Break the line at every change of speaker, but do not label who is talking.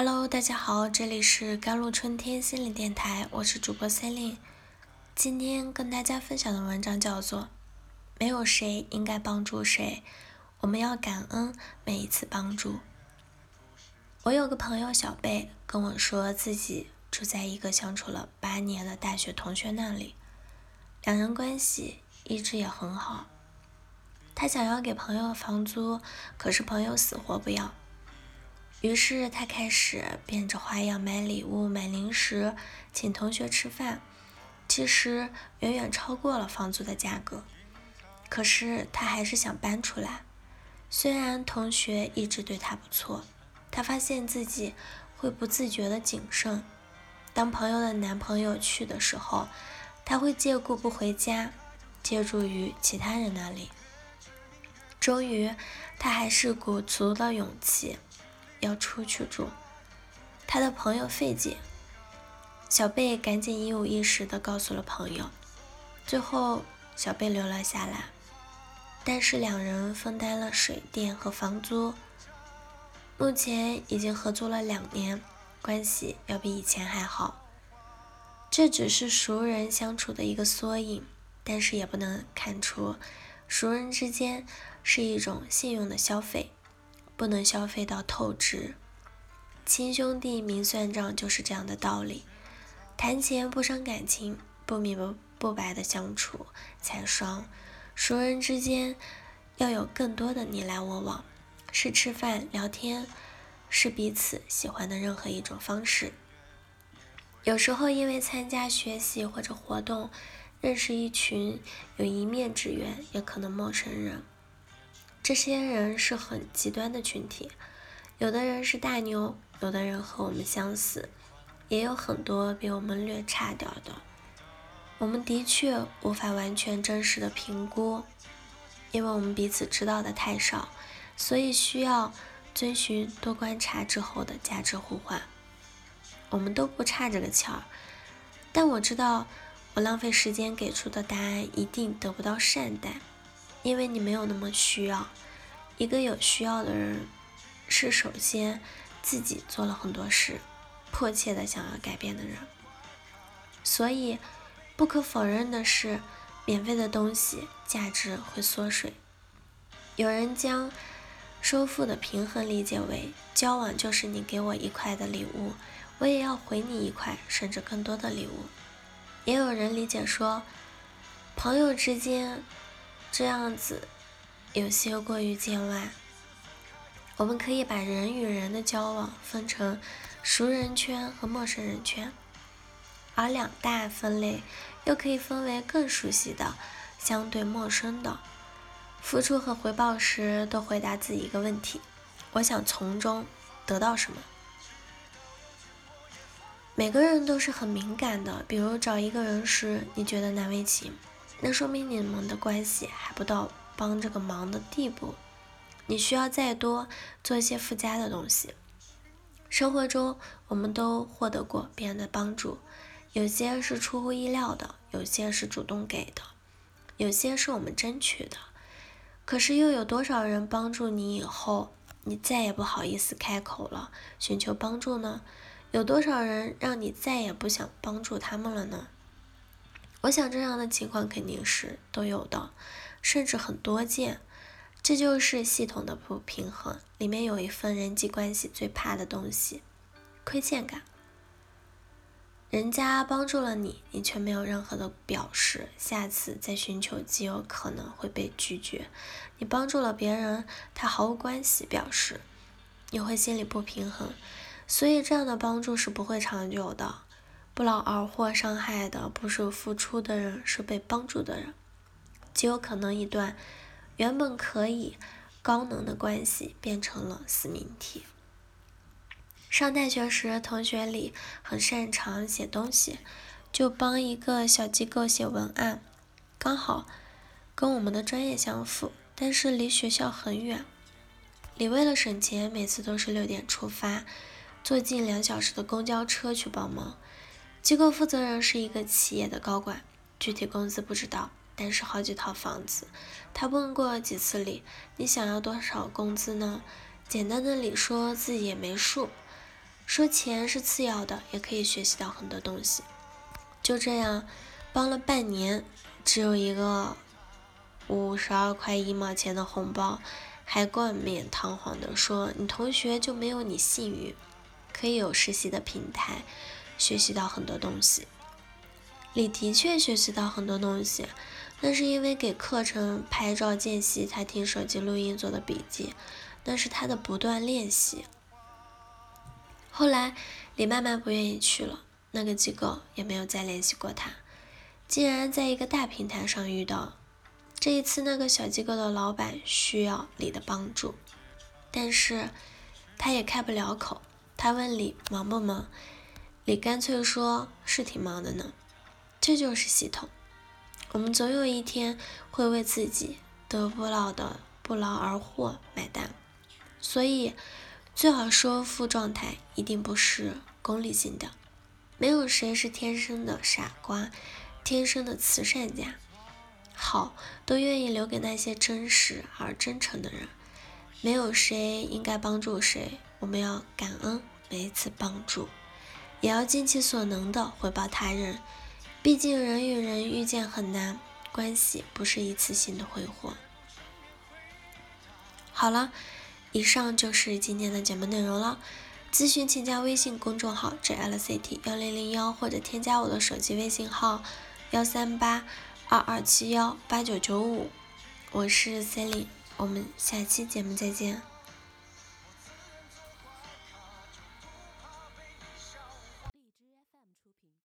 Hello，大家好，这里是甘露春天心理电台，我是主播 Celine。今天跟大家分享的文章叫做《没有谁应该帮助谁，我们要感恩每一次帮助》。我有个朋友小贝跟我说自己住在一个相处了八年的大学同学那里，两人关系一直也很好。他想要给朋友房租，可是朋友死活不要。于是他开始变着花样买礼物、买零食，请同学吃饭，其实远远超过了房租的价格。可是他还是想搬出来。虽然同学一直对他不错，他发现自己会不自觉的谨慎。当朋友的男朋友去的时候，他会借故不回家，借助于其他人那里。终于，他还是鼓足了勇气。要出去住，他的朋友费姐，小贝赶紧一五一十的告诉了朋友，最后小贝留了下来，但是两人分担了水电和房租，目前已经合租了两年，关系要比以前还好。这只是熟人相处的一个缩影，但是也不能看出熟人之间是一种信用的消费。不能消费到透支，亲兄弟明算账就是这样的道理。谈钱不伤感情，不明不不白的相处才爽。熟人之间要有更多的你来我往，是吃饭聊天，是彼此喜欢的任何一种方式。有时候因为参加学习或者活动，认识一群有一面之缘，也可能陌生人。这些人是很极端的群体，有的人是大牛，有的人和我们相似，也有很多比我们略差点的。我们的确无法完全真实的评估，因为我们彼此知道的太少，所以需要遵循多观察之后的价值互换。我们都不差这个钱儿，但我知道我浪费时间给出的答案一定得不到善待。因为你没有那么需要，一个有需要的人，是首先自己做了很多事，迫切的想要改变的人。所以，不可否认的是，免费的东西价值会缩水。有人将收付的平衡理解为，交往就是你给我一块的礼物，我也要回你一块甚至更多的礼物。也有人理解说，朋友之间。这样子有些过于见外。我们可以把人与人的交往分成熟人圈和陌生人圈，而两大分类又可以分为更熟悉的、相对陌生的。付出和回报时，都回答自己一个问题：我想从中得到什么？每个人都是很敏感的，比如找一个人时，你觉得难为情。那说明你们的关系还不到帮这个忙的地步，你需要再多做一些附加的东西。生活中我们都获得过别人的帮助，有些是出乎意料的，有些是主动给的，有些是我们争取的。可是又有多少人帮助你以后，你再也不好意思开口了寻求帮助呢？有多少人让你再也不想帮助他们了呢？我想这样的情况肯定是都有的，甚至很多见。这就是系统的不平衡，里面有一份人际关系最怕的东西——亏欠感。人家帮助了你，你却没有任何的表示，下次再寻求极有可能会被拒绝。你帮助了别人，他毫无关系表示，你会心里不平衡，所以这样的帮助是不会长久的。不劳而获伤害的不是付出的人，是被帮助的人。极有可能一段原本可以高能的关系变成了死命题。上大学时，同学里很擅长写东西，就帮一个小机构写文案，刚好跟我们的专业相符，但是离学校很远。李为了省钱，每次都是六点出发，坐近两小时的公交车去帮忙。机构负责人是一个企业的高管，具体工资不知道，但是好几套房子。他问过几次理，你想要多少工资呢？简单的理说自己也没数。说钱是次要的，也可以学习到很多东西。就这样，帮了半年，只有一个五十二块一毛钱的红包，还冠冕堂皇的说你同学就没有你幸运，可以有实习的平台，学习到很多东西。你的确学习到很多东西，那是因为给课程拍照间隙，他听手机录音做的笔记，那是他的不断练习。后来李慢慢不愿意去了，那个机构也没有再联系过他。竟然在一个大平台上遇到，这一次那个小机构的老板需要李的帮助，但是他也开不了口。他问李忙不忙，李干脆说是挺忙的呢。这就是系统，我们总有一天会为自己得不到的不劳而获买单，所以。最好说负状态一定不是功利性的，没有谁是天生的傻瓜，天生的慈善家，好都愿意留给那些真实而真诚的人。没有谁应该帮助谁，我们要感恩每一次帮助，也要尽其所能的回报他人。毕竟人与人遇见很难，关系不是一次性的挥霍。好了。以上就是今天的节目内容了。咨询请加微信公众号 jlct 幺零零幺，或者添加我的手机微信号幺三八二二七幺八九九五。我是 Sally，我们下期节目再见。